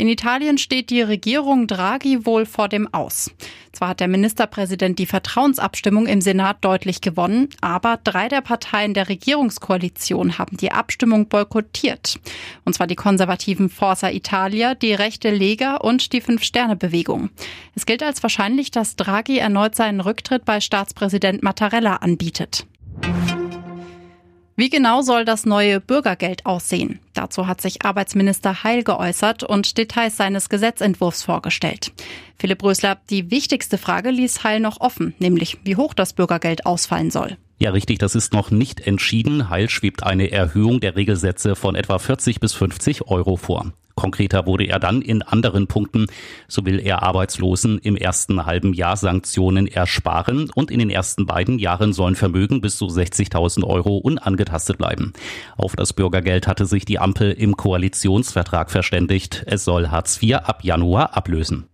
In Italien steht die Regierung Draghi wohl vor dem Aus. Zwar hat der Ministerpräsident die Vertrauensabstimmung im Senat deutlich gewonnen, aber drei der Parteien der Regierungskoalition haben die Abstimmung boykottiert. Und zwar die konservativen Forza Italia, die rechte Lega und die Fünf-Sterne-Bewegung. Es gilt als wahrscheinlich, dass Draghi erneut seinen Rücktritt bei Staatspräsident Mattarella anbietet. Wie genau soll das neue Bürgergeld aussehen? Dazu hat sich Arbeitsminister Heil geäußert und Details seines Gesetzentwurfs vorgestellt. Philipp Rösler, die wichtigste Frage ließ Heil noch offen, nämlich wie hoch das Bürgergeld ausfallen soll. Ja, richtig, das ist noch nicht entschieden. Heil schwebt eine Erhöhung der Regelsätze von etwa 40 bis 50 Euro vor. Konkreter wurde er dann in anderen Punkten. So will er Arbeitslosen im ersten halben Jahr Sanktionen ersparen und in den ersten beiden Jahren sollen Vermögen bis zu 60.000 Euro unangetastet bleiben. Auf das Bürgergeld hatte sich die Ampel im Koalitionsvertrag verständigt. Es soll Hartz IV ab Januar ablösen.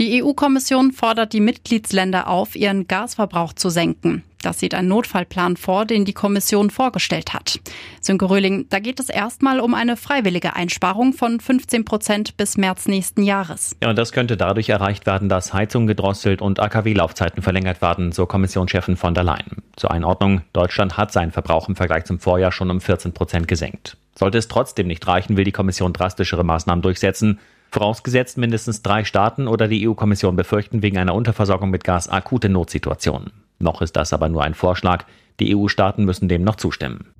Die EU-Kommission fordert die Mitgliedsländer auf, ihren Gasverbrauch zu senken. Das sieht ein Notfallplan vor, den die Kommission vorgestellt hat. Sönke Röhling, da geht es erstmal um eine freiwillige Einsparung von 15 Prozent bis März nächsten Jahres. Ja, und das könnte dadurch erreicht werden, dass Heizungen gedrosselt und AKW-Laufzeiten verlängert werden, so Kommissionschefin von der Leyen. Zur Einordnung, Deutschland hat seinen Verbrauch im Vergleich zum Vorjahr schon um 14 Prozent gesenkt. Sollte es trotzdem nicht reichen, will die Kommission drastischere Maßnahmen durchsetzen. Vorausgesetzt mindestens drei Staaten oder die EU-Kommission befürchten wegen einer Unterversorgung mit Gas akute Notsituationen. Noch ist das aber nur ein Vorschlag. Die EU-Staaten müssen dem noch zustimmen.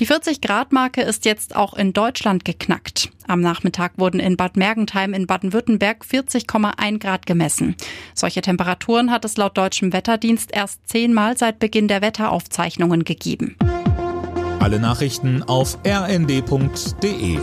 Die 40-Grad-Marke ist jetzt auch in Deutschland geknackt. Am Nachmittag wurden in Bad Mergentheim in Baden-Württemberg 40,1 Grad gemessen. Solche Temperaturen hat es laut deutschem Wetterdienst erst zehnmal seit Beginn der Wetteraufzeichnungen gegeben. Alle Nachrichten auf rnd.de